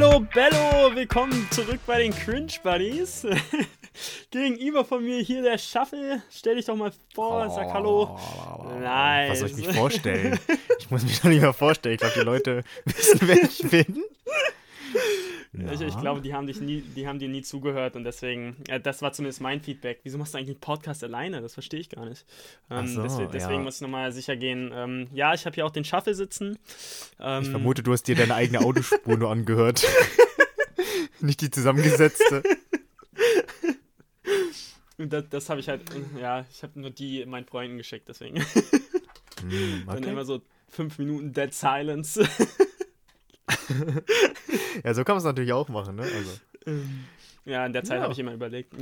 Hello, Bello, willkommen zurück bei den Cringe Buddies. Gegenüber von mir hier der Shuffle. Stell dich doch mal vor, sag Hallo. Nein. Was soll ich mich vorstellen? Ich muss mich doch nicht mehr vorstellen. Ich glaube, die Leute wissen, wer ich bin. Ja. Ich, ich, glaube, die haben, dich nie, die haben dir nie zugehört und deswegen, äh, das war zumindest mein Feedback. Wieso machst du eigentlich einen Podcast alleine? Das verstehe ich gar nicht. Ähm, so, deswegen, deswegen ja. muss ich nochmal sicher gehen. Ähm, ja, ich habe hier auch den Shuffle sitzen. Ähm, ich vermute, du hast dir deine eigene Autospur nur angehört. nicht die zusammengesetzte. Das, das habe ich halt, ja, ich habe nur die meinen Freunden geschickt, deswegen. Mm, okay. Dann immer so fünf Minuten Dead Silence. ja, so kann man es natürlich auch machen, ne? Also. Ähm, ja, in der Zeit ja. habe ich immer überlegt.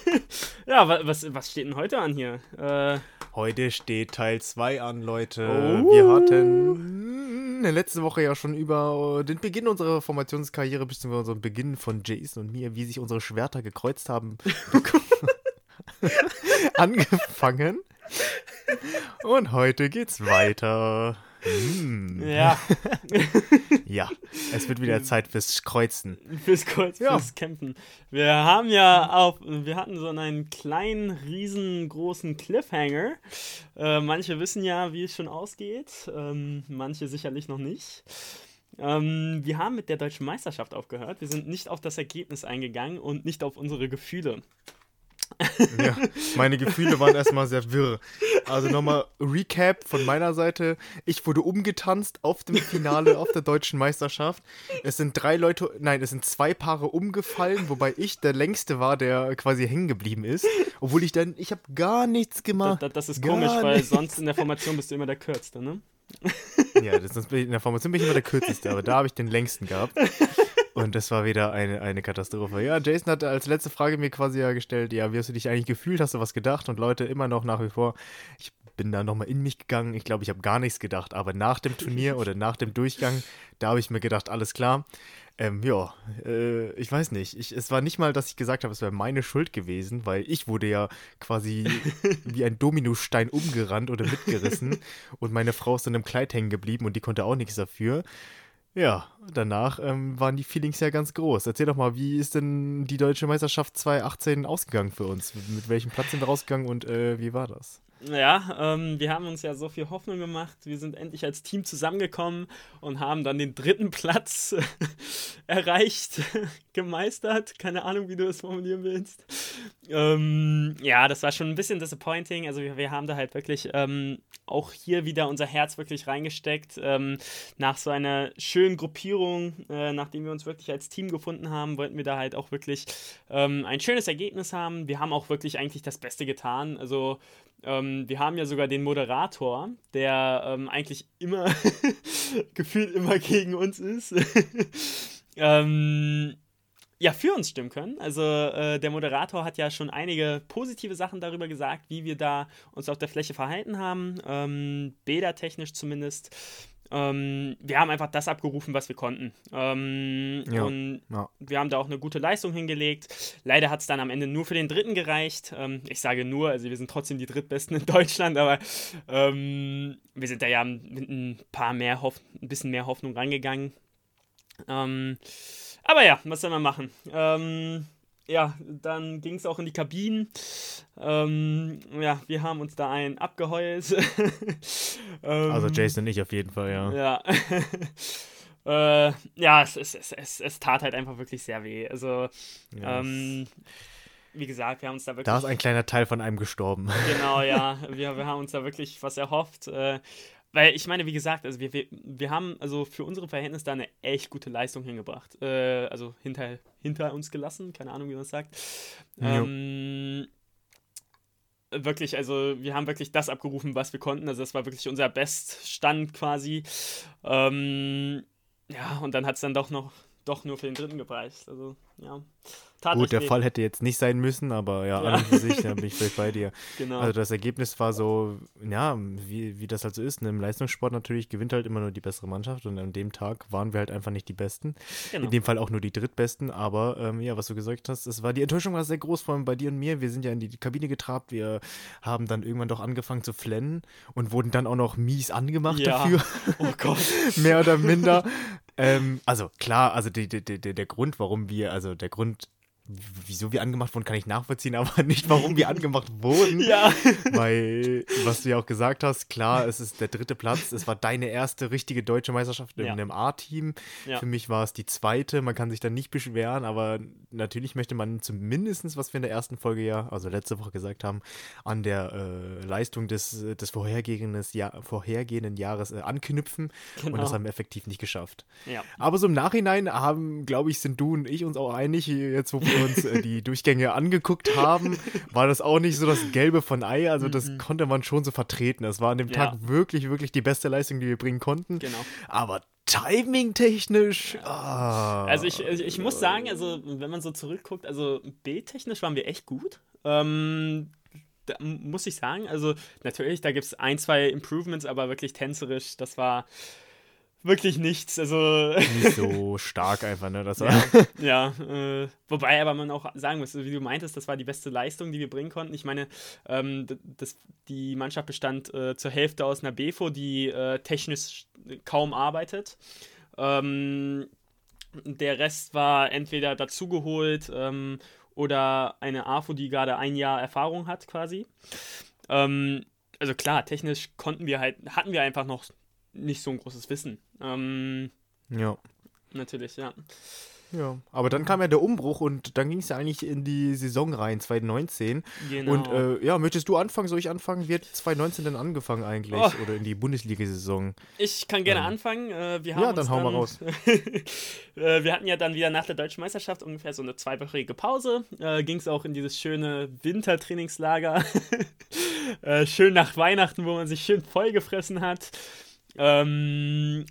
ja, was, was steht denn heute an hier? Äh, heute steht Teil 2 an, Leute. Oh. Wir hatten letzte Woche ja schon über den Beginn unserer Formationskarriere, beziehungsweise unseren Beginn von Jason und mir, wie sich unsere Schwerter gekreuzt haben, angefangen. Und heute geht's weiter. Mm. Ja. ja, es wird wieder Zeit fürs Kreuzen. Fürs Kreuzen, ja. fürs Kämpfen. Wir haben ja auf, wir hatten so einen kleinen, riesengroßen Cliffhanger. Äh, manche wissen ja, wie es schon ausgeht, ähm, manche sicherlich noch nicht. Ähm, wir haben mit der deutschen Meisterschaft aufgehört. Wir sind nicht auf das Ergebnis eingegangen und nicht auf unsere Gefühle. Ja, meine Gefühle waren erstmal sehr wirr. Also nochmal Recap von meiner Seite. Ich wurde umgetanzt auf dem Finale auf der deutschen Meisterschaft. Es sind drei Leute, nein, es sind zwei Paare umgefallen, wobei ich der längste war, der quasi hängen geblieben ist. Obwohl ich dann, ich habe gar nichts gemacht. Das, das, das ist komisch, weil sonst in der Formation bist du immer der Kürzeste, ne? Ja, das, in der Formation bin ich immer der Kürzeste, aber da habe ich den längsten gehabt. Und das war wieder eine, eine Katastrophe. Ja, Jason hat als letzte Frage mir quasi ja gestellt, ja, wie hast du dich eigentlich gefühlt? Hast du was gedacht? Und Leute, immer noch nach wie vor, ich bin da nochmal in mich gegangen. Ich glaube, ich habe gar nichts gedacht. Aber nach dem Turnier oder nach dem Durchgang, da habe ich mir gedacht, alles klar. Ähm, ja, äh, ich weiß nicht. Ich, es war nicht mal, dass ich gesagt habe, es wäre meine Schuld gewesen, weil ich wurde ja quasi wie ein Dominostein umgerannt oder mitgerissen und meine Frau ist in einem Kleid hängen geblieben und die konnte auch nichts dafür. Ja, danach ähm, waren die Feelings ja ganz groß. Erzähl doch mal, wie ist denn die Deutsche Meisterschaft 2018 ausgegangen für uns? Mit welchem Platz sind wir rausgegangen und äh, wie war das? Ja, ähm, wir haben uns ja so viel Hoffnung gemacht. Wir sind endlich als Team zusammengekommen und haben dann den dritten Platz erreicht, gemeistert. Keine Ahnung, wie du das formulieren willst. Ähm, ja, das war schon ein bisschen disappointing. Also wir, wir haben da halt wirklich ähm, auch hier wieder unser Herz wirklich reingesteckt. Ähm, nach so einer schönen Gruppierung, äh, nachdem wir uns wirklich als Team gefunden haben, wollten wir da halt auch wirklich ähm, ein schönes Ergebnis haben. Wir haben auch wirklich eigentlich das Beste getan. Also ähm, wir haben ja sogar den Moderator, der ähm, eigentlich immer gefühlt immer gegen uns ist. ähm, ja, für uns stimmen können. Also äh, der Moderator hat ja schon einige positive Sachen darüber gesagt, wie wir da uns auf der Fläche verhalten haben, ähm, bädertechnisch zumindest. Ähm, wir haben einfach das abgerufen, was wir konnten. Ähm, ja, und ja. wir haben da auch eine gute Leistung hingelegt. Leider hat es dann am Ende nur für den dritten gereicht. Ähm, ich sage nur, also wir sind trotzdem die drittbesten in Deutschland, aber ähm, wir sind da ja mit ein paar mehr Hoff ein bisschen mehr Hoffnung rangegangen. Ähm, aber ja, was soll man machen? Ähm, ja, dann ging es auch in die Kabinen. Ähm, ja, wir haben uns da einen abgeheult. ähm, also Jason und ich auf jeden Fall, ja. Ja. äh, ja, es, es, es, es, es tat halt einfach wirklich sehr weh. Also, ja, ähm, wie gesagt, wir haben uns da wirklich. Da ist ein kleiner Teil von einem gestorben. Genau, ja. Wir, wir haben uns da wirklich was erhofft. Äh, weil ich meine, wie gesagt, also wir, wir, wir haben also für unsere Verhältnisse da eine echt gute Leistung hingebracht. Äh, also hinter, hinter uns gelassen, keine Ahnung, wie man es sagt. Ähm, wirklich, also wir haben wirklich das abgerufen, was wir konnten. Also das war wirklich unser Beststand quasi. Ähm, ja, und dann hat es dann doch noch doch nur für den dritten gepreist. Also, ja. Tat Gut, der weh. Fall hätte jetzt nicht sein müssen, aber ja, ja. an und für sich, da bin ich völlig bei dir. Genau. Also das Ergebnis war so, ja, wie, wie das halt so ist. Ne? Im Leistungssport natürlich gewinnt halt immer nur die bessere Mannschaft und an dem Tag waren wir halt einfach nicht die Besten. Genau. In dem Fall auch nur die Drittbesten, aber ähm, ja, was du gesagt hast, es war, die Enttäuschung war sehr groß, vor allem bei dir und mir. Wir sind ja in die Kabine getrabt, wir haben dann irgendwann doch angefangen zu flennen und wurden dann auch noch mies angemacht ja. dafür. Oh Gott. Mehr oder minder. ähm, also klar, also die, die, die, der Grund, warum wir, also der Grund, wieso wir angemacht wurden, kann ich nachvollziehen, aber nicht, warum wir angemacht wurden. Ja. Weil, was du ja auch gesagt hast, klar, es ist der dritte Platz. Es war deine erste richtige deutsche Meisterschaft in Ja. einem A-Team. Ja. Für mich war es die zweite. Man kann sich da nicht beschweren, aber natürlich möchte man zumindest, was wir in der ersten Folge ja, also letzte Woche gesagt haben, an der äh, Leistung des, des vorhergehenden, Jahr, vorhergehenden Jahres äh, anknüpfen. Und Genau. das haben wir effektiv nicht geschafft. Ja. Aber so im Nachhinein haben, glaube ich, sind du und ich uns auch einig, jetzt wo wir uns äh, die Durchgänge angeguckt haben, war das auch nicht so das Gelbe von Ei. Also das konnte man schon so vertreten. Das war an dem Ja. Tag wirklich, wirklich die beste Leistung, die wir bringen konnten. Genau. Aber timing-technisch, ah, Also ich, ich, ich muss sagen, also wenn man so zurückguckt, also B-technisch waren wir echt gut. Ähm, da muss ich sagen, also natürlich, da gibt es ein, zwei Improvements, aber wirklich tänzerisch, das war wirklich nichts. Also nicht so stark einfach, ne? Das war, ja, äh, wobei aber man auch sagen muss, wie du meintest, das war die beste Leistung, die wir bringen konnten. Ich meine, ähm, das, die Mannschaft bestand äh, zur Hälfte aus einer BFO, die äh, technisch kaum arbeitet. Ähm, der Rest war entweder dazugeholt ähm, oder eine AFO, die gerade ein Jahr Erfahrung hat, quasi. Ähm, also klar, technisch konnten wir halt, hatten wir einfach noch nicht so ein großes Wissen. Ähm, ja. natürlich, ja. Ja, aber dann kam ja der Umbruch und dann ging es ja eigentlich in die Saison rein, 2019. Genau. Und äh, ja, möchtest du anfangen? Soll ich anfangen? Wie hat 2019 denn angefangen eigentlich? Oh. Oder in die Bundesliga-Saison? Ich kann gerne Ähm, anfangen. Äh, wir haben ja, dann hau mal raus. äh, wir hatten ja dann wieder nach der deutschen Meisterschaft ungefähr so eine zweiwöchige Pause. Äh, Ging es auch in dieses schöne Wintertrainingslager. äh, schön nach Weihnachten, wo man sich schön vollgefressen hat. Ähm,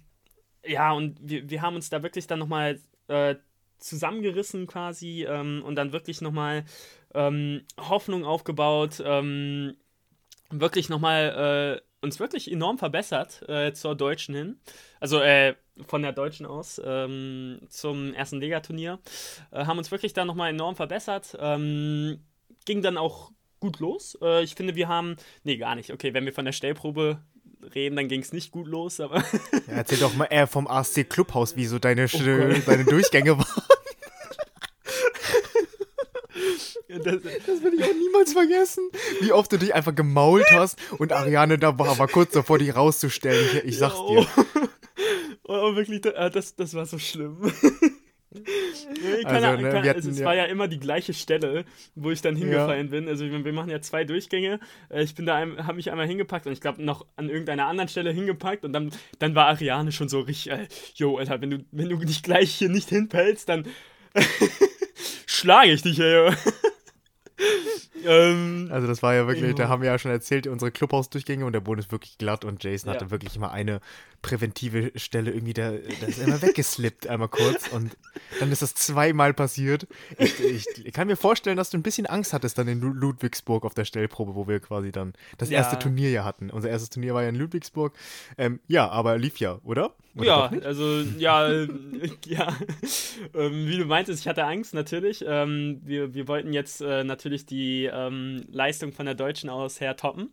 ja, und wir, wir haben uns da wirklich dann nochmal äh, zusammengerissen quasi ähm, und dann wirklich nochmal ähm, Hoffnung aufgebaut. Ähm, wirklich nochmal äh, uns wirklich enorm verbessert äh, zur Deutschen hin. Also äh, von der Deutschen aus ähm, zum ersten Ligaturnier. Äh, haben uns wirklich da nochmal enorm verbessert. Ähm, ging dann auch gut los. Äh, ich finde, wir haben. Nee, gar nicht. Okay, wenn wir von der Stellprobe reden, dann ging es nicht gut los, aber. Ja, erzähl doch mal eher vom ASC Clubhaus, wie so deine, Sch- Oh deine Durchgänge waren. das, Das will ich auch niemals vergessen. Wie oft du dich einfach gemault hast und Ariane da war, war kurz davor, dich rauszustellen. Ich, ich sag's dir. Oh, wirklich, da- das, das war so schlimm. Also, ne, kann, wir hatten also, es ja- war ja immer die gleiche Stelle, wo ich dann hingefallen bin. Also wir, wir machen ja zwei Durchgänge. Äh, Ich bin da, habe mich einmal hingepackt und ich glaube noch an irgendeiner anderen Stelle hingepackt und dann, dann war Ariane schon so richtig, äh, yo, Alter, wenn du, wenn du dich gleich hier nicht hinfällst, dann schlage ich dich, ey. ähm, Also das war ja wirklich, Ja. da haben wir ja schon erzählt, unsere Clubhausdurchgänge und der Boden ist wirklich glatt und Jason Ja. hatte wirklich immer eine präventive Stelle irgendwie, da, da ist er immer weggeslippt einmal kurz und dann ist das zweimal passiert. Ich, ich, kann mir vorstellen, dass du ein bisschen Angst hattest dann in Lu- Ludwigsburg auf der Stellprobe, wo wir quasi dann das Ja. erste Turnier ja hatten. Unser erstes Turnier war ja in Ludwigsburg. Ähm, ja, aber lief ja, oder? oder ja, also ja, äh, ja. Ähm, wie du meintest, ich hatte Angst natürlich. Ähm, wir, wir wollten jetzt äh, natürlich die ähm, Leistung von der Deutschen aus her toppen.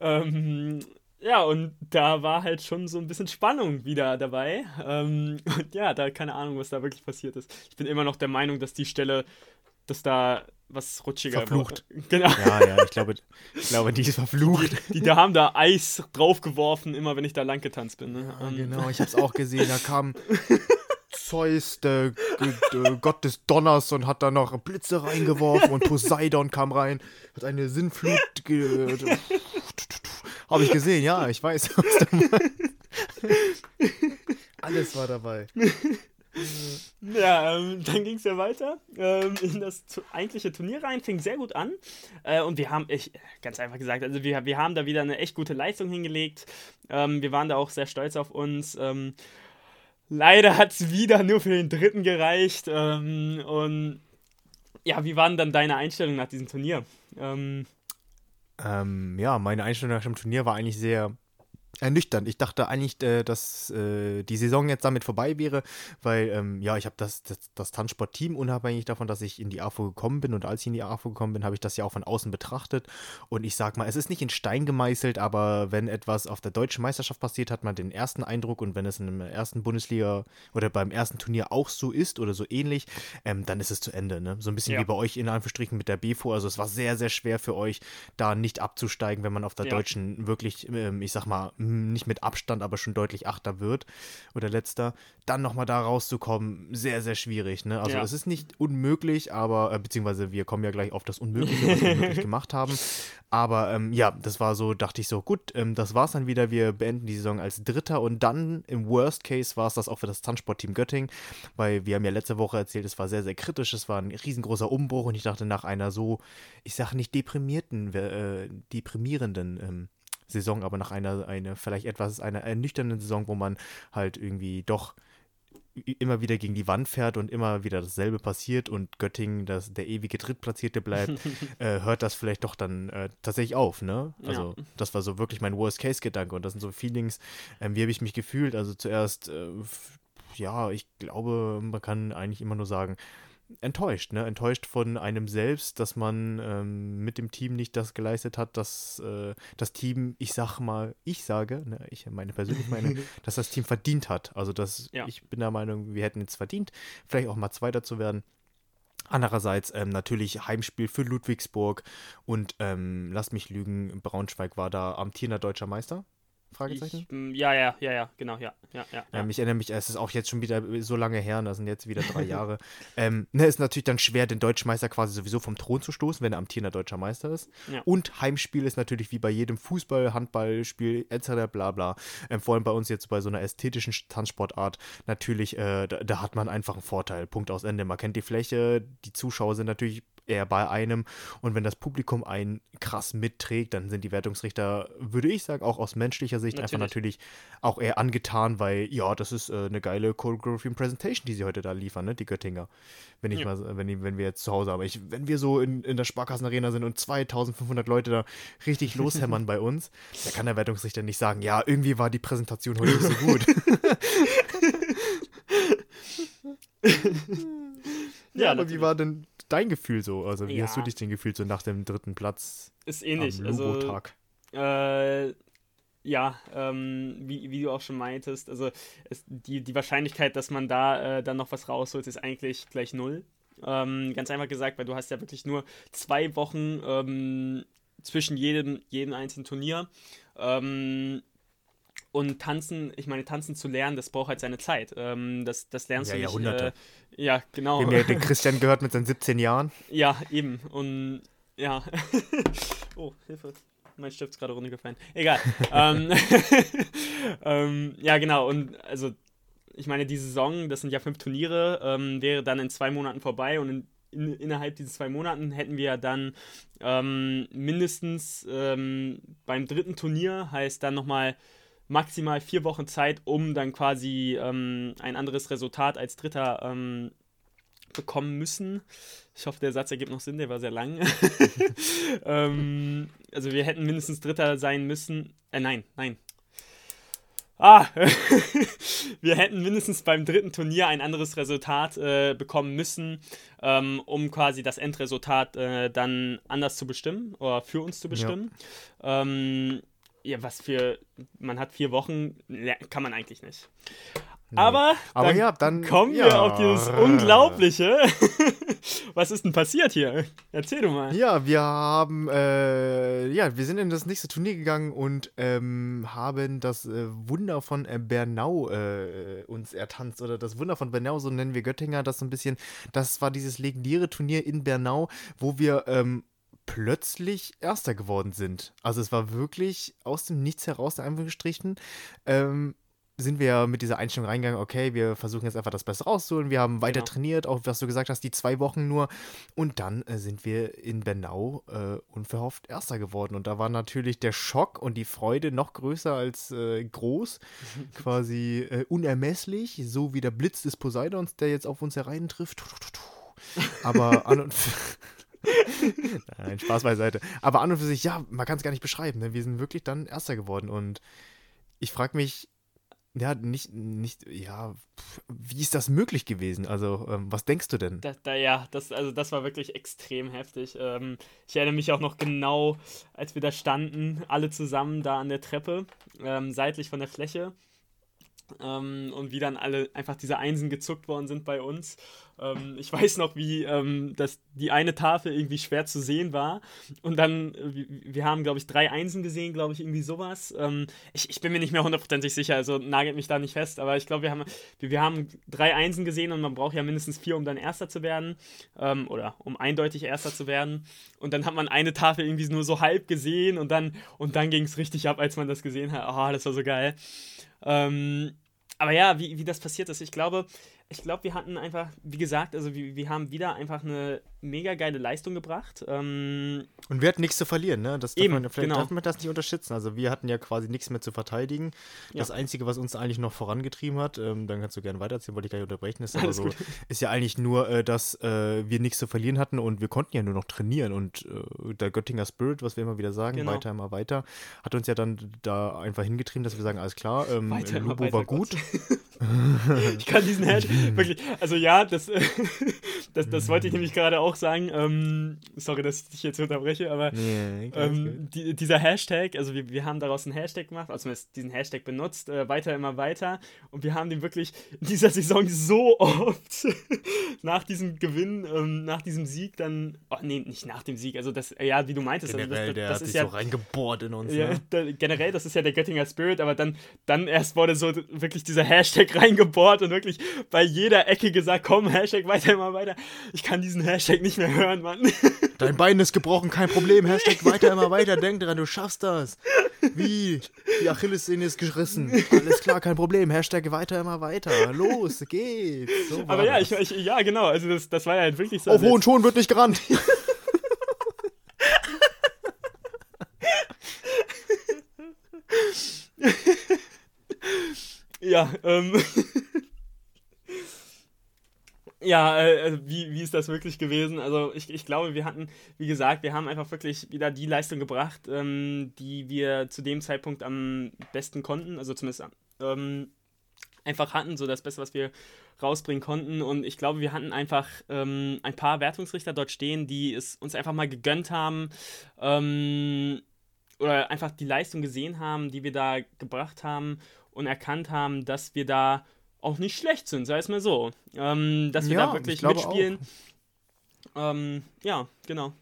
Ähm, ja, und da war halt schon so ein bisschen Spannung wieder dabei. Ähm, und ja, da keine Ahnung, was da wirklich passiert ist. Ich bin immer noch der Meinung, dass die Stelle, dass da was rutschiger Verflucht. war. Genau. Ja, ja, ich glaube, ich glaube, die ist verflucht. Die, die haben da Eis draufgeworfen, immer wenn ich da lang getanzt bin. Ne? Ja, Ähm, genau, ich hab's auch gesehen. Da kam Zeus, der Gott des Donners, und hat da noch Blitze reingeworfen und Poseidon kam rein, hat eine Sinnflut. Habe ich gesehen, ja, ich weiß. Alles war dabei. Ja, ähm, dann ging es ja weiter ähm, in das tu- eigentliche Turnier rein, fing sehr gut an. Äh, und wir haben, ich, ganz einfach gesagt, also wir, wir haben da wieder eine echt gute Leistung hingelegt. Ähm, wir waren da auch sehr stolz auf uns. Leider hat es wieder nur für den dritten gereicht. Ähm, und ja, wie waren dann deine Einstellungen nach diesem Turnier? Ähm, Ähm, ja, meine Einstellung nach dem Turnier war eigentlich sehr ernüchternd. Ich dachte eigentlich, äh, dass äh, die Saison jetzt damit vorbei wäre, weil ähm, ja, ich habe das, das, das Tanzsport-Team unabhängig davon, dass ich in die AFO gekommen bin und als ich in die AFO gekommen bin, habe ich das ja auch von außen betrachtet und ich sag mal, es ist nicht in Stein gemeißelt, aber wenn etwas auf der deutschen Meisterschaft passiert, hat man den ersten Eindruck und wenn es in der ersten Bundesliga oder beim ersten Turnier auch so ist oder so ähnlich, ähm, dann ist es zu Ende. Ne? So ein bisschen ja. wie bei euch in Anführungsstrichen mit der BFO. Also es war sehr, sehr schwer für euch, da nicht abzusteigen, wenn man auf der ja. deutschen wirklich, ähm, ich sag mal, nicht mit Abstand, aber schon deutlich Achter wird oder Letzter, dann nochmal da rauszukommen, sehr, sehr schwierig. Ne? Also ja. es ist nicht unmöglich, aber, äh, beziehungsweise wir kommen ja gleich auf das Unmögliche, was wir wirklich gemacht haben. Aber ähm, ja, das war so, dachte ich so, gut, ähm, das war's dann wieder. Wir beenden die Saison als Dritter und dann im Worst Case war es das auch für das Tanzsportteam Göttingen, weil wir haben ja letzte Woche erzählt, es war sehr, sehr kritisch, es war ein riesengroßer Umbruch und ich dachte nach einer so, ich sage nicht deprimierten, äh, deprimierenden ähm, Saison, aber nach einer, eine, vielleicht etwas, einer ernüchternden Saison, wo man halt irgendwie doch immer wieder gegen die Wand fährt und immer wieder dasselbe passiert und Göttingen, das, der ewige Drittplatzierte bleibt, äh, hört das vielleicht doch dann äh, tatsächlich auf, ne? Also ja. das war so wirklich mein Worst-Case-Gedanke und das sind so Feelings, ähm, wie habe ich mich gefühlt? Also zuerst, äh, ja, ich glaube, man kann eigentlich immer nur sagen, enttäuscht, ne? Enttäuscht von einem selbst, dass man ähm, mit dem Team nicht das geleistet hat, dass äh, das Team, ich sag mal, ich sage, ne, ich meine persönlich meine, dass das Team verdient hat. Also dass ja. ich bin der Meinung, wir hätten jetzt verdient, vielleicht auch mal Zweiter zu werden. Andererseits ähm, natürlich Heimspiel für Ludwigsburg und ähm, lass mich lügen, Braunschweig war da amtierender deutscher Meister. Fragezeichen? Ich, mm, ja, ja, ja, ja, genau, ja. ja, ja, ja. ich erinnere mich, es ist auch jetzt schon wieder so lange her, das sind jetzt wieder drei Jahre. Ähm, ne, ist natürlich dann schwer, den deutschen Meister quasi sowieso vom Thron zu stoßen, wenn er amtierender deutscher Meister ist. Ja. Und Heimspiel ist natürlich wie bei jedem Fußball, Handballspiel etc. bla bla. Ähm, vor allem bei uns jetzt bei so einer ästhetischen Tanzsportart natürlich, äh, da, da, hat man einfach einen Vorteil. Punkt aus Ende. Man kennt die Fläche, die Zuschauer sind natürlich eher bei einem. Und wenn das Publikum einen krass mitträgt, dann sind die Wertungsrichter, würde ich sagen, auch aus menschlicher Sicht natürlich. einfach natürlich auch eher angetan, weil ja, das ist äh, eine geile Choreography und Presentation, die sie heute da liefern, ne, die Göttinger. Wenn ich ja. mal, wenn, wenn wir jetzt zu Hause, aber ich, wenn wir so in, in der Sparkassenarena sind und 2500 Leute da richtig loshämmern bei uns, da kann der Wertungsrichter nicht sagen, ja, irgendwie war die Präsentation heute nicht so gut. ja, aber wie war denn dein Gefühl so? Also, wie ja. hast du dich denn gefühlt so nach dem dritten Platz? Ist ähnlich. Am also, äh, ja, ähm, wie, wie du auch schon meintest, also es, die, die Wahrscheinlichkeit, dass man da äh, dann noch was rausholt, ist eigentlich gleich null. Ähm, ganz einfach gesagt, weil du hast ja wirklich nur zwei Wochen ähm, zwischen jedem, jedem einzelnen Turnier. Ähm, und tanzen, ich meine, tanzen zu lernen, das braucht halt seine Zeit. Ähm, das, das lernst ja, du nicht. Jahrhunderte. Äh, ja, genau. Dem ja den Christian gehört mit seinen 17 Jahren. Ja, eben. Und ja. oh, Hilfe. Mein Stift ist gerade runtergefallen. Egal. ähm, ähm, ja, genau. Und also, ich meine, die Saison, das sind ja fünf Turniere, ähm, wäre dann in zwei Monaten vorbei und in in, innerhalb dieser zwei Monaten hätten wir dann ähm, mindestens ähm, beim dritten Turnier, heißt dann nochmal maximal vier Wochen Zeit, um dann quasi ähm, ein anderes Resultat als Dritter ähm, bekommen müssen. Ich hoffe, der Satz ergibt noch Sinn, der war sehr lang. ähm, also wir hätten mindestens Dritter sein müssen. Äh, nein, nein. Ah, wir hätten mindestens beim dritten Turnier ein anderes Resultat äh, bekommen müssen, ähm, um quasi das Endresultat äh, dann anders zu bestimmen oder für uns zu bestimmen. Ja. Ähm, ja, was für, man hat vier Wochen, kann man eigentlich nicht. Nee. Aber, Aber dann ja, dann kommen ja. wir auf dieses Unglaubliche. Was ist denn passiert hier? Erzähl du mal. Ja, wir haben, äh, ja, wir sind in das nächste Turnier gegangen und ähm, haben das äh, Wunder von äh, Bernau äh, uns ertanzt. Oder das Wunder von Bernau, so nennen wir Göttinger das so ein bisschen. Das war dieses legendäre Turnier in Bernau, wo wir ähm, plötzlich Erster geworden sind. Also es war wirklich aus dem Nichts heraus, in Anführungsstrichen, ähm, sind wir mit dieser Einstellung reingegangen, okay, wir versuchen jetzt einfach das Beste rauszuholen. Wir haben weiter genau. trainiert, auch was du gesagt hast, die zwei Wochen nur. Und dann äh, sind wir in Bernau äh, unverhofft Erster geworden. Und da war natürlich der Schock und die Freude noch größer als äh, groß, quasi äh, unermesslich, so wie der Blitz des Poseidons, der jetzt auf uns hereintrifft. Aber an und Nein, Spaß beiseite. Aber an und für sich, ja, man kann es gar nicht beschreiben. Ne? Wir sind wirklich dann Erster geworden und ich frage mich, ja, nicht, nicht, ja, wie ist das möglich gewesen? Also, ähm, was denkst du denn? Da, da, ja, das, also das war wirklich extrem heftig. Ähm, ich erinnere mich auch noch genau, als wir da standen, alle zusammen da an der Treppe, ähm, seitlich von der Fläche. Ähm, und wie dann alle einfach diese Einsen gezuckt worden sind bei uns. Ähm, ich weiß noch, wie ähm, das, die eine Tafel irgendwie schwer zu sehen war. Und dann, wir, wir haben, glaube ich, drei Einsen gesehen, glaube ich, irgendwie sowas. Ähm, ich, ich bin mir nicht mehr hundertprozentig sicher, also nagelt mich da nicht fest, aber ich glaube, wir haben, wir, wir, haben drei Einsen gesehen und man braucht ja mindestens vier, um dann Erster zu werden. Ähm, oder um eindeutig Erster zu werden. Und dann hat man eine Tafel irgendwie nur so halb gesehen und dann, und dann ging es richtig ab, als man das gesehen hat. Oh, das war so geil. Ähm, aber ja, wie, wie das passiert ist, ich glaube, ich glaube, wir hatten einfach, wie gesagt, also wir, wir haben wieder einfach eine mega geile Leistung gebracht. Ähm, und wir hatten nichts zu verlieren, ne? Das darf eben, man, vielleicht genau. darf man das nicht unterschätzen. Also wir hatten ja quasi nichts mehr zu verteidigen. Ja. Das Einzige, was uns eigentlich noch vorangetrieben hat, ähm, dann kannst du gerne weitererzählen, wollte ich gar nicht unterbrechen, ist, aber so, ist ja eigentlich nur, äh, dass äh, wir nichts zu verlieren hatten und wir konnten ja nur noch trainieren. Und äh, der Göttinger Spirit, was wir immer wieder sagen, genau. weiter immer weiter, hat uns ja dann da einfach hingetrieben, dass wir sagen, alles klar, ähm, Lubo war gut. ich kann diesen Hashtag wirklich, also ja, das, das, das wollte ich nämlich gerade auch sagen. Ähm, sorry, dass ich dich jetzt unterbreche, aber nee, ähm, die, dieser Hashtag, also wir, wir haben daraus einen Hashtag gemacht, also diesen Hashtag benutzt, äh, weiter immer weiter. Und wir haben den wirklich in dieser Saison so oft nach diesem Gewinn, ähm, nach diesem Sieg dann, oh nee, nicht nach dem Sieg, also das, ja, wie du meintest, generell, also das, das, der das hat ist sich ja so reingebohrt in uns. Ja, ne? da, generell, das ist ja der Göttinger Spirit, aber dann, dann erst wurde so wirklich dieser Hashtag reingebohrt und wirklich bei jeder Ecke gesagt, komm, Hashtag weiter, immer weiter. Ich kann diesen Hashtag nicht mehr hören, Mann. Dein Bein ist gebrochen, kein Problem. Hashtag weiter, immer weiter. Denk dran, du schaffst das. Wie? Die Achillessehne ist gerissen. Alles klar, kein Problem. Hashtag weiter, immer weiter. Los, geht's. So Aber ja, ich, ich, ja, genau. Also das, das war ja halt wirklich so. Auf hohen Schuhen wird nicht gerannt. ja, ähm. Ja, äh, äh, wie, wie ist das wirklich gewesen? Also ich, ich glaube, wir hatten, wie gesagt, wir haben einfach wirklich wieder die Leistung gebracht, ähm, die wir zu dem Zeitpunkt am besten konnten, also zumindest ähm, einfach hatten, so das Beste, was wir rausbringen konnten. Und ich glaube, wir hatten einfach ähm, ein paar Wertungsrichter dort stehen, die es uns einfach mal gegönnt haben ähm, oder einfach die Leistung gesehen haben, die wir da gebracht haben und erkannt haben, dass wir da auch nicht schlecht sind, sei es mal so. Ähm, dass wir ja, da wirklich mitspielen. Ähm, ja, genau.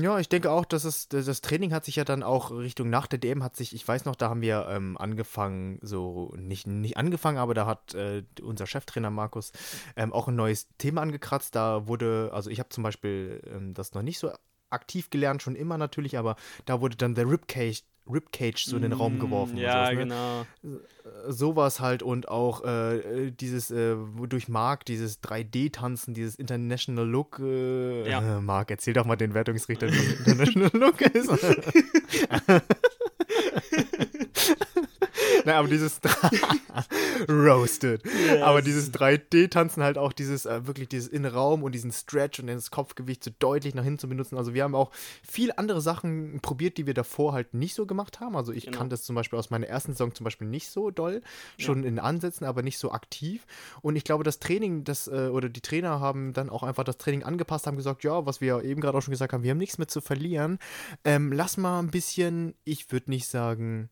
Ja, ich denke auch, dass es, das Training hat sich ja dann auch Richtung nach der DM hat sich, ich weiß noch, da haben wir ähm, angefangen, so, nicht, nicht angefangen, aber da hat äh, unser Cheftrainer Markus ähm, auch ein neues Thema angekratzt. Da wurde, also ich habe zum Beispiel ähm, das noch nicht so aktiv gelernt, schon immer natürlich, aber da wurde dann der Ribcage Ribcage so in den Raum mm, geworfen. Ja, sowas, ne? genau. Sowas halt und auch äh, dieses, äh, durch Mark, dieses 3D-Tanzen, dieses International Look. Äh, ja. Marc, erzähl doch mal den Wertungsrichter, was International Look ist. Nein, aber dieses Roasted. Yes. Aber dieses 3D-Tanzen halt auch dieses, äh, wirklich dieses Innenraum und diesen Stretch und das Kopfgewicht so deutlich nach hinten zu benutzen. Also wir haben auch viel andere Sachen probiert, die wir davor halt nicht so gemacht haben. Also ich genau. kann das zum Beispiel aus meiner ersten Saison zum Beispiel nicht so doll, schon ja. in Ansätzen, aber nicht so aktiv. Und ich glaube, das Training, das, äh, oder die Trainer haben dann auch einfach das Training angepasst, haben gesagt, ja, was wir eben gerade auch schon gesagt haben, wir haben nichts mehr zu verlieren. Ähm, lass mal ein bisschen, ich würde nicht sagen,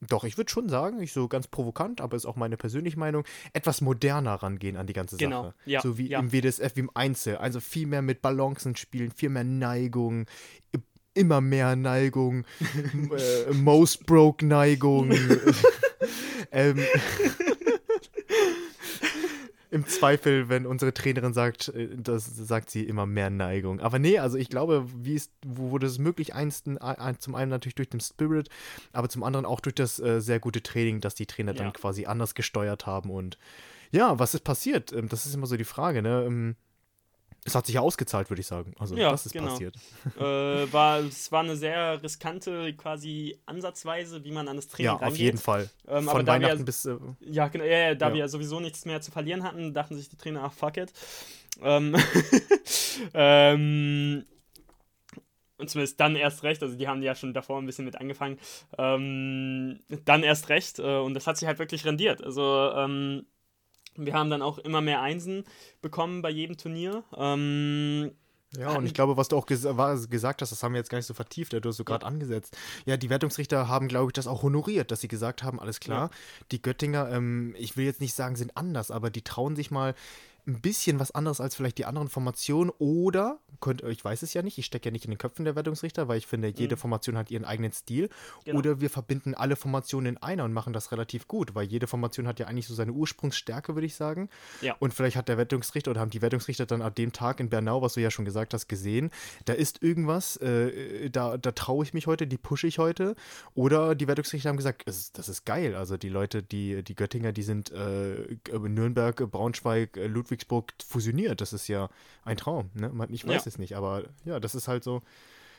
doch, ich würde schon sagen, ich so ganz provokant, aber ist auch meine persönliche Meinung, etwas moderner rangehen an die ganze Sache. Genau, ja. So wie ja. im WDSF, wie im Einzel. Also viel mehr mit Balancen spielen, viel mehr Neigung, immer mehr Neigung, äh, Most Broke Neigung. ähm, im Zweifel, wenn unsere Trainerin sagt, äh, das sagt sie immer mehr Neigung. Aber nee, also ich glaube, wie ist, wo wurde es möglich? Eins, zum einen natürlich durch den Spirit, aber zum anderen auch durch das äh, sehr gute Training, dass die Trainer ja. dann quasi anders gesteuert haben. Und ja, was ist passiert? Ähm, das ist immer so die Frage, ne? Es hat sich ja ausgezahlt, würde ich sagen. Also ja, das ist genau. passiert. Äh, war, es war eine sehr riskante quasi Ansatzweise, wie man an das Training Ja, auf jeden Fall. Ähm, Von Weihnachten wir, bis... Äh, ja, genau, ja, da ja. wir sowieso nichts mehr zu verlieren hatten, dachten sich die Trainer, ach, fuck it. Ähm, ähm, und zumindest dann erst recht, also die haben ja schon davor ein bisschen mit angefangen, ähm, dann erst recht äh, und das hat sich halt wirklich rendiert. Also ähm, wir haben dann auch immer mehr Einsen bekommen bei jedem Turnier. Ähm, ja, und ich glaube, was du auch ges gesagt hast, das haben wir jetzt gar nicht so vertieft, du hast so gerade ja. angesetzt. Ja, die Wertungsrichter haben, glaube ich, das auch honoriert, dass sie gesagt haben, alles klar, ja. die Göttinger, ähm, ich will jetzt nicht sagen, sind anders, aber die trauen sich mal ein bisschen was anderes als vielleicht die anderen Formationen oder, könnt, ich weiß es ja nicht, ich stecke ja nicht in den Köpfen der Wertungsrichter, weil ich finde, jede mhm. Formation hat ihren eigenen Stil. Genau. Oder wir verbinden alle Formationen in einer und machen das relativ gut, weil jede Formation hat ja eigentlich so seine Ursprungsstärke, würde ich sagen. Ja. Und vielleicht hat der Wertungsrichter oder haben die Wertungsrichter dann an dem Tag in Bernau, was du ja schon gesagt hast, gesehen, da ist irgendwas, äh, da, da traue ich mich heute, die pushe ich heute. Oder die Wertungsrichter haben gesagt, das ist geil. Also die Leute, die, die Göttinger, die sind äh, Nürnberg, Braunschweig, Ludwig Ludwigsburg fusioniert. Das ist ja ein Traum. Ne? Ich weiß ja. es nicht, aber ja, das ist halt so.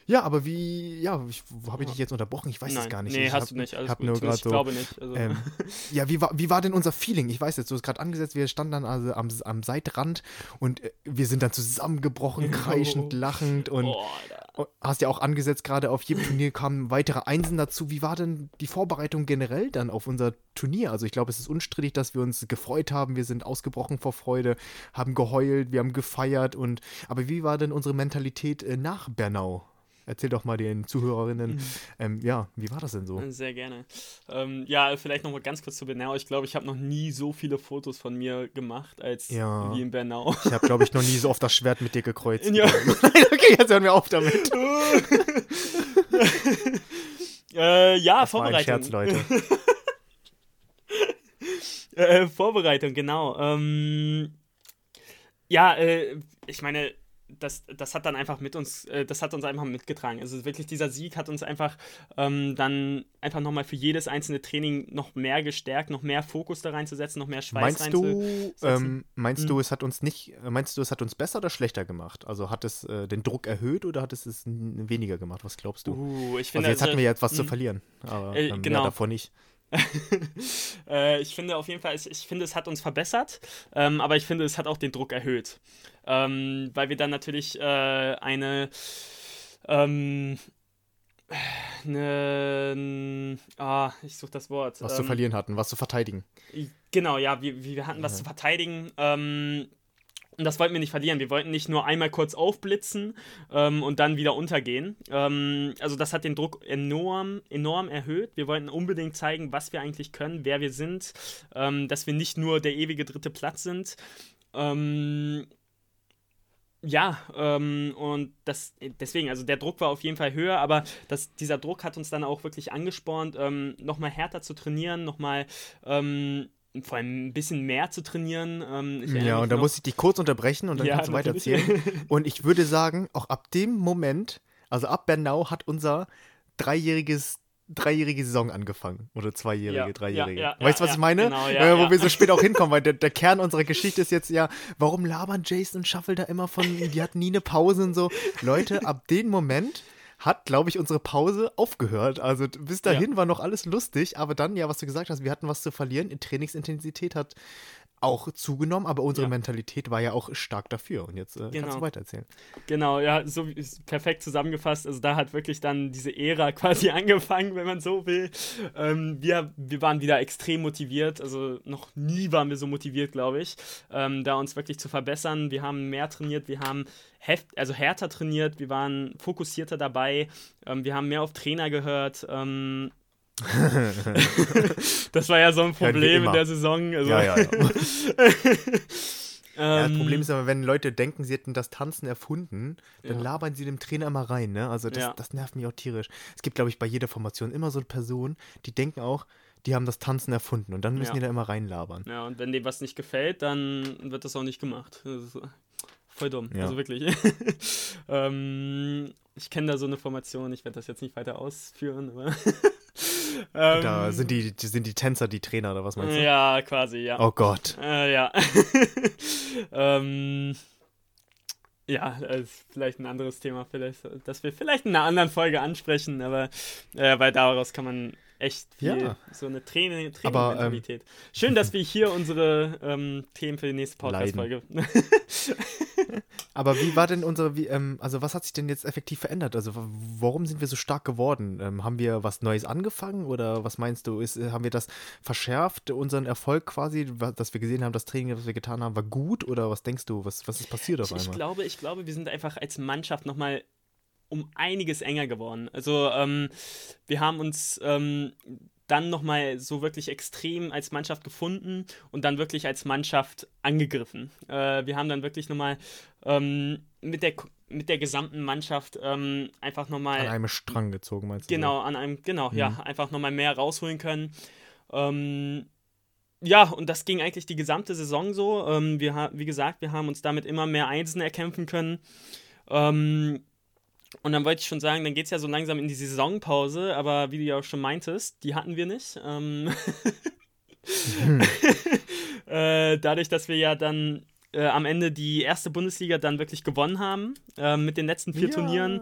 Ja, aber wie, ja, habe ich dich jetzt unterbrochen? Ich weiß es gar nicht. Nee, ich hast hab, du nicht. Alles hab Nur ich so, glaube nicht. Also. Ähm, ja, wie war, wie war denn unser Feeling? Ich weiß jetzt, du hast gerade angesetzt, wir standen dann also am, am Seitrand und äh, wir sind dann zusammengebrochen, kreischend, lachend und oh, hast ja auch angesetzt, gerade auf jedem Turnier kamen weitere Einsen dazu. Wie war denn die Vorbereitung generell dann auf unser Turnier? Also ich glaube, es ist unstrittig, dass wir uns gefreut haben. Wir sind ausgebrochen vor Freude, haben geheult, wir haben gefeiert und aber wie war denn unsere Mentalität äh, nach Bernau? Erzähl doch mal den Zuhörerinnen, mhm. ähm, ja, wie war das denn so? Sehr gerne. Ähm, ja, vielleicht noch mal ganz kurz zu Bernau. Ich glaube, ich habe noch nie so viele Fotos von mir gemacht als ja. wie in Bernau. Ich habe, glaube ich, noch nie so oft das Schwert mit dir gekreuzt. Ja. okay, jetzt hören wir auf damit. äh, ja, das Vorbereitung. Scherz, Leute. äh, Vorbereitung, genau. Ähm, ja, äh, ich meine, das, das hat dann einfach mit uns, äh, das hat uns einfach mitgetragen. Also wirklich dieser Sieg hat uns einfach ähm, dann einfach nochmal für jedes einzelne Training noch mehr gestärkt, noch mehr Fokus da reinzusetzen, noch mehr Schweiß meinst Du, ähm, meinst hm. du, es hat uns nicht, meinst du, es hat uns besser oder schlechter gemacht? Also hat es äh, den Druck erhöht oder hat es es weniger gemacht? Was glaubst du? Uh, ich finde, also jetzt also, hatten wir jetzt was zu hm. verlieren, aber äh, ähm, genau. ja, davor nicht. äh, ich finde auf jeden Fall, ich, ich finde, es hat uns verbessert, ähm, aber ich finde, es hat auch den Druck erhöht. Ähm, weil wir dann natürlich äh, eine, ähm, eine, ah, ich suche das Wort. Was zu ähm, verlieren hatten, was zu verteidigen. Genau, ja, wir, wir hatten was ja. zu verteidigen. Ähm, und das wollten wir nicht verlieren. Wir wollten nicht nur einmal kurz aufblitzen ähm, und dann wieder untergehen. Ähm, also das hat den Druck enorm, enorm erhöht. Wir wollten unbedingt zeigen, was wir eigentlich können, wer wir sind, ähm, dass wir nicht nur der ewige dritte Platz sind. Ähm, ja, ähm, und das, deswegen, also der Druck war auf jeden Fall höher, aber das, dieser Druck hat uns dann auch wirklich angespornt, ähm, nochmal härter zu trainieren, nochmal ähm, vor allem ein bisschen mehr zu trainieren. Ähm, ja, und da muss ich dich kurz unterbrechen und dann ja, kannst du weiter erzählen. und ich würde sagen, auch ab dem Moment, also ab Bernau hat unser dreijähriges dreijährige Saison angefangen. Oder zweijährige, ja, dreijährige. Ja, ja, weißt du, was ich meine? Genau, äh, wo wir so spät auch hinkommen, weil der, der, Kern unserer Geschichte ist jetzt ja, warum labern Jason und Shuffle da immer von, die hatten nie eine Pause und so. Leute, ab dem Moment hat, glaube ich, unsere Pause aufgehört. Also bis dahin ja. war noch alles lustig, aber dann, ja, was du gesagt hast, wir hatten was zu verlieren. Die Trainingsintensität hat auch zugenommen, aber unsere ja. Mentalität war ja auch stark dafür. Und jetzt äh, genau. kannst du weitererzählen. Genau, ja, so perfekt zusammengefasst. Also da hat wirklich dann diese Ära quasi angefangen, wenn man so will. Ähm, wir, wir waren wieder extrem motiviert. Also noch nie waren wir so motiviert, glaube ich, ähm, da uns wirklich zu verbessern. Wir haben mehr trainiert, wir haben heft, also härter trainiert, wir waren fokussierter dabei, ähm, wir haben mehr auf Trainer gehört. Ähm, das war ja so ein Problem ja, in der Saison. Also. Ja, ja, ja. Ja, das Problem ist aber, wenn Leute denken, sie hätten das Tanzen erfunden, dann ja. labern sie dem Trainer immer rein, ne? Also das, ja. das nervt mich auch tierisch. Es gibt, glaube ich, bei jeder Formation immer so eine Person, die denken auch, die haben das Tanzen erfunden und dann müssen die da immer reinlabern. Ja, und wenn dem was nicht gefällt, dann wird das auch nicht gemacht. voll dumm, also wirklich. ähm, ich kenne da so eine Formation, ich werde das jetzt nicht weiter ausführen, aber da ähm, sind die, sind die Tänzer die Trainer oder was meinst du? Ja, quasi, ja. Oh Gott. Äh, ja. ähm, ja, ist vielleicht ein anderes Thema, vielleicht, das wir vielleicht in einer anderen Folge ansprechen, aber äh, weil daraus kann man echt viel, ja. so eine Training, Training-Mentalität. Ähm, Schön, dass wir hier unsere ähm, Themen für die nächste Podcast-Folge. Aber wie war denn unsere, wie, ähm, also was hat sich denn jetzt effektiv verändert? Also warum sind wir so stark geworden? Ähm, haben wir was Neues angefangen oder was meinst du? Ist, haben wir das verschärft, unseren Erfolg quasi, dass wir gesehen haben, das Training, was wir getan haben, war gut oder was denkst du, was, was ist passiert auf einmal? Ich glaube, ich glaube, wir sind einfach als Mannschaft nochmal um einiges enger geworden. Also ähm, wir haben uns ähm, dann nochmal so wirklich extrem als Mannschaft gefunden und dann wirklich als Mannschaft angegriffen. Äh, wir haben dann wirklich nochmal ähm, mit, der, mit der gesamten Mannschaft ähm, einfach nochmal. An einem Strang gezogen, meinst du? Genau, an einem, genau, mhm. ja, einfach nochmal mehr rausholen können. Ähm, ja, und das ging eigentlich die gesamte Saison so. Ähm, wir, wie gesagt, wir haben uns damit immer mehr Einsen erkämpfen können. Ähm, und dann wollte ich schon sagen, dann geht es ja so langsam in die Saisonpause, aber wie du ja auch schon meintest, die hatten wir nicht. Ähm hm. äh, dadurch, dass wir ja dann äh, am Ende die erste Bundesliga dann wirklich gewonnen haben äh, mit den letzten vier ja. Turnieren.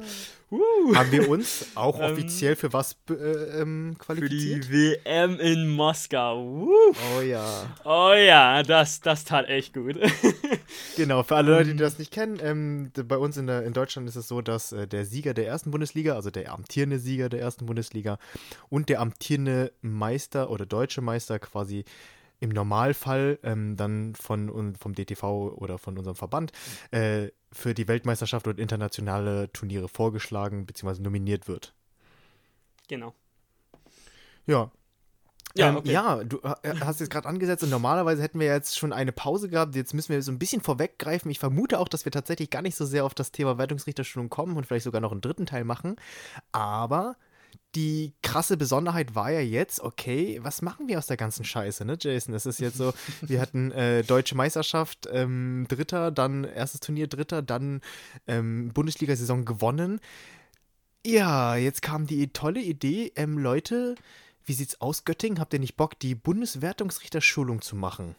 Uh. Haben wir uns auch ähm, offiziell für was äh, ähm, qualifiziert? Für die WM in Moskau. Uh. Oh ja. Oh ja, das, das tat echt gut. genau, für alle Leute, die ähm. das nicht kennen, ähm, bei uns in, der, in Deutschland ist es so, dass äh, der Sieger der ersten Bundesliga, also der amtierende Sieger der ersten Bundesliga und der amtierende Meister oder deutsche Meister quasi im Normalfall ähm, dann von vom DTV oder von unserem Verband äh, für die Weltmeisterschaft und internationale Turniere vorgeschlagen bzw. nominiert wird. Genau. Ja. Ja, ähm, okay. ja, du äh, hast jetzt gerade angesetzt und normalerweise hätten wir jetzt schon eine Pause gehabt. Jetzt müssen wir so ein bisschen vorweggreifen. Ich vermute auch, dass wir tatsächlich gar nicht so sehr auf das Thema Wertungsrichterschulung kommen und vielleicht sogar noch einen dritten Teil machen. Aber die krasse Besonderheit war ja jetzt, okay, was machen wir aus der ganzen Scheiße, ne, Jason? Das ist jetzt so, wir hatten äh, Deutsche Meisterschaft, ähm, Dritter, dann erstes Turnier, Dritter, dann ähm, Bundesliga-Saison gewonnen. Ja, jetzt kam die tolle Idee, ähm, Leute, wie sieht's aus, Göttingen? Habt ihr nicht Bock, die Bundeswertungsrichterschulung zu machen?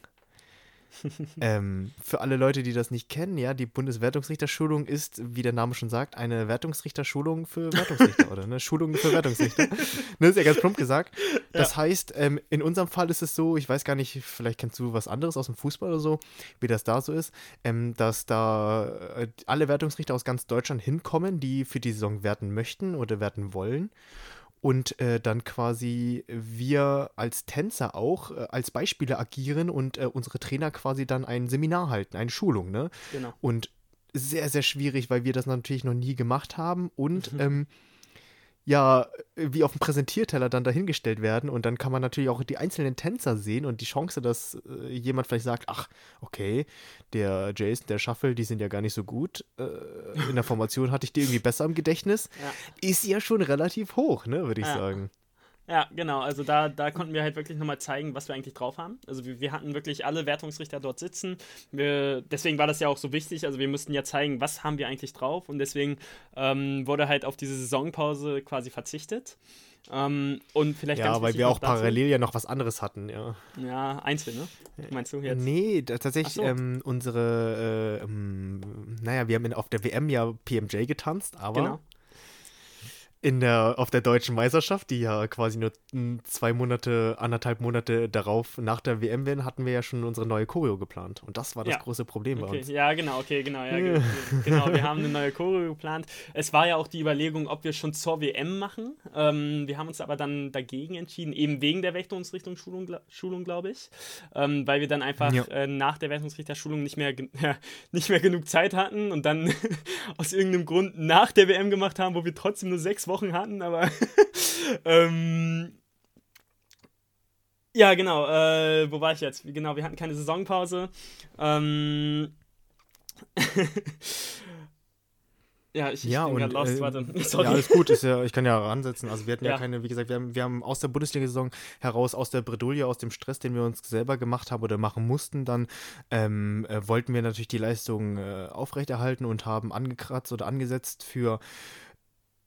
Ähm, für alle Leute, die das nicht kennen, ja, die Bundeswertungsrichterschulung ist, wie der Name schon sagt, eine Wertungsrichterschulung für Wertungsrichter oder eine Schulung für Wertungsrichter. ne, ist ja ganz plump gesagt. Das ja. heißt, ähm, in unserem Fall ist es so, ich weiß gar nicht, vielleicht kennst du was anderes aus dem Fußball oder so, wie das da so ist, ähm, dass da äh, alle Wertungsrichter aus ganz Deutschland hinkommen, die für die Saison werten möchten oder werten wollen und äh, dann quasi wir als Tänzer auch äh, als Beispiele agieren und äh, unsere Trainer quasi dann ein Seminar halten, eine Schulung, ne? Genau. Und sehr, sehr schwierig, weil wir das natürlich noch nie gemacht haben und mhm. ähm, ja, wie auf dem Präsentierteller dann dahingestellt werden und dann kann man natürlich auch die einzelnen Tänzer sehen und die Chance, dass äh, jemand vielleicht sagt, ach, okay, der Jason, der Shuffle, die sind ja gar nicht so gut. Äh, in der Formation hatte ich die irgendwie besser im Gedächtnis. Ja. Ist ja schon relativ hoch, ne, würde ich ja. sagen. Ja, genau. Also da, da konnten wir halt wirklich nochmal zeigen, was wir eigentlich drauf haben. Also wir, wir hatten wirklich alle Wertungsrichter dort sitzen. Wir, deswegen war das ja auch so wichtig. Also wir mussten ja zeigen, was haben wir eigentlich drauf. Und deswegen ähm, wurde halt auf diese Saisonpause quasi verzichtet. Ähm, und vielleicht ja, weil wir auch dazu, parallel ja noch was anderes hatten, ja. Ja, Einzel, ne? Meinst du jetzt? Nee, tatsächlich so. ähm, unsere, äh, ähm, naja, wir haben in, auf der WM ja PMJ getanzt, aber genau in der, auf der deutschen Meisterschaft, die ja quasi nur zwei Monate, anderthalb Monate darauf nach der WM werden, hatten wir ja schon unsere neue Choreo geplant. Und das war das ja. große Problem okay. bei uns. Ja, genau, okay, genau, ja, genau. Wir haben eine neue Choreo geplant. Es war ja auch die Überlegung, ob wir schon zur WM machen. Ähm, wir haben uns aber dann dagegen entschieden, eben wegen der Wertungsrichtungsschulung, Schulung, glaube ich. Ähm, weil wir dann einfach ja. äh, nach der Wertungsrichterschulung nicht mehr, ja, nicht mehr genug Zeit hatten und dann aus irgendeinem Grund nach der WM gemacht haben, wo wir trotzdem nur sechs Wochen hatten, aber ähm, ja, genau. Äh, wo war ich jetzt? Genau, wir hatten keine Saisonpause. Ähm, Ja, ich, ja, ich bin und, lost, äh, warte. Sorry. Ja, alles gut, ist ja, ich kann ja ransetzen. Also wir hatten ja, ja keine, wie gesagt, wir haben, wir haben aus der Bundesliga-Saison heraus, aus der Bredouille, aus dem Stress, den wir uns selber gemacht haben oder machen mussten, dann ähm, äh, wollten wir natürlich die Leistung äh, aufrechterhalten und haben angekratzt oder angesetzt für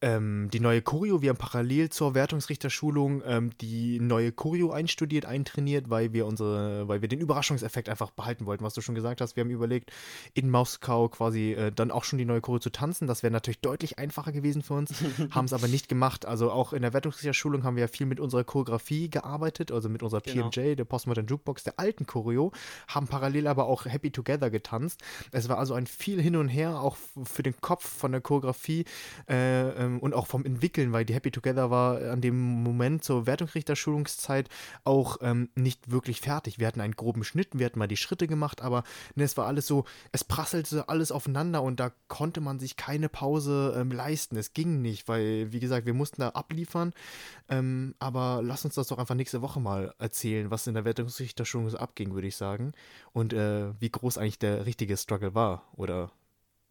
ähm, die neue Choreo. Wir haben parallel zur Wertungsrichterschulung ähm, die neue Choreo einstudiert, eintrainiert, weil wir unsere, weil wir den Überraschungseffekt einfach behalten wollten, was du schon gesagt hast. Wir haben überlegt, in Moskau quasi äh, dann auch schon die neue Choreo zu tanzen. Das wäre natürlich deutlich einfacher gewesen für uns, haben es aber nicht gemacht. Also auch in der Wertungsrichterschulung haben wir ja viel mit unserer Choreografie gearbeitet, also mit unserer Genau. PMJ, der Postmodern Jukebox, der alten Choreo, haben parallel aber auch Happy Together getanzt. Es war also ein viel hin und her, auch für den Kopf von der Choreografie äh, ähm, und auch vom Entwickeln, weil die Happy Together war an dem Moment zur Wertungsrichterschulungszeit auch ähm, nicht wirklich fertig. Wir hatten einen groben Schnitt, wir hatten mal die Schritte gemacht, aber ne, es war alles so, es prasselte alles aufeinander und da konnte man sich keine Pause ähm, leisten. Es ging nicht, weil, wie gesagt, wir mussten da abliefern. Ähm, aber lass uns das doch einfach nächste Woche mal erzählen, was in der Wertungsrichterschulung so abging, würde ich sagen. Und äh, wie groß eigentlich der richtige Struggle war. Oder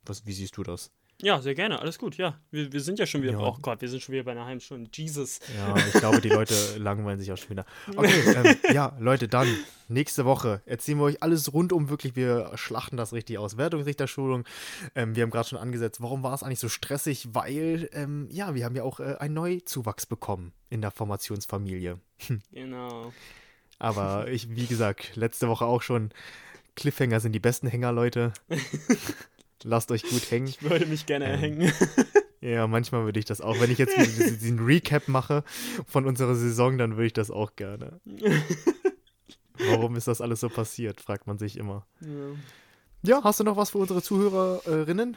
was, wie siehst du das? Ja, sehr gerne, alles gut, ja. Wir, wir sind ja schon wieder, Ja. oh Gott, wir sind schon wieder bei einer halben Stunde. Jesus. Ja, ich glaube, die Leute langweilen sich auch schon wieder. Okay, ähm, ja, Leute, dann nächste Woche erzählen wir euch alles rundum wirklich. Wir schlachten das richtig aus. Wertungsrichterschulung. Ähm, wir haben gerade schon angesetzt, warum war es eigentlich so stressig? Weil, ähm, ja, wir haben ja auch äh, einen Neuzuwachs bekommen in der Formationsfamilie. Genau. Aber ich, wie gesagt, letzte Woche auch schon. Cliffhanger sind die besten Hänger, Leute. Lasst euch gut hängen. Ich würde mich gerne Ähm, erhängen. Ja, manchmal würde ich das auch. Wenn ich jetzt diesen Recap mache von unserer Saison, dann würde ich das auch gerne. Warum ist das alles so passiert, fragt man sich immer. Ja. Ja, hast du noch was für unsere Zuhörerinnen?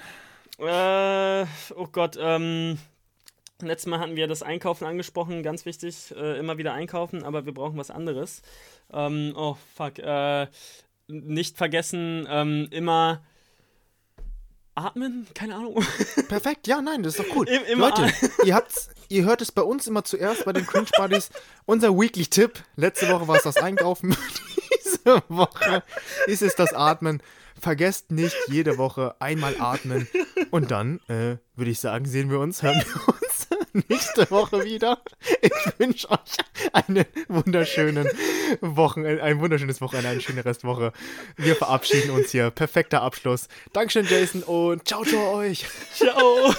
Äh, oh Gott, ähm. Letztes Mal hatten wir das Einkaufen angesprochen, ganz wichtig, äh, immer wieder einkaufen, aber wir brauchen was anderes. Ähm, oh, fuck, äh, nicht vergessen, ähm, immer atmen, keine Ahnung. Perfekt, ja, nein, das ist doch gut. Im- Leute, ihr, habt's, ihr hört es bei uns immer zuerst bei den Cringe Buddies. Unser Weekly-Tipp. Letzte Woche war es das Einkaufen. Diese Woche ist es das Atmen. Vergesst nicht jede Woche einmal atmen. Und dann, äh, würde ich sagen, sehen wir uns, hören wir uns nächste Woche wieder. Ich wünsche euch eine wunderschönen Wochen, ein wunderschönes Wochenende, eine schöne Restwoche. Wir verabschieden uns hier. Perfekter Abschluss. Dankeschön, Jason, und ciao, ciao euch. Ciao!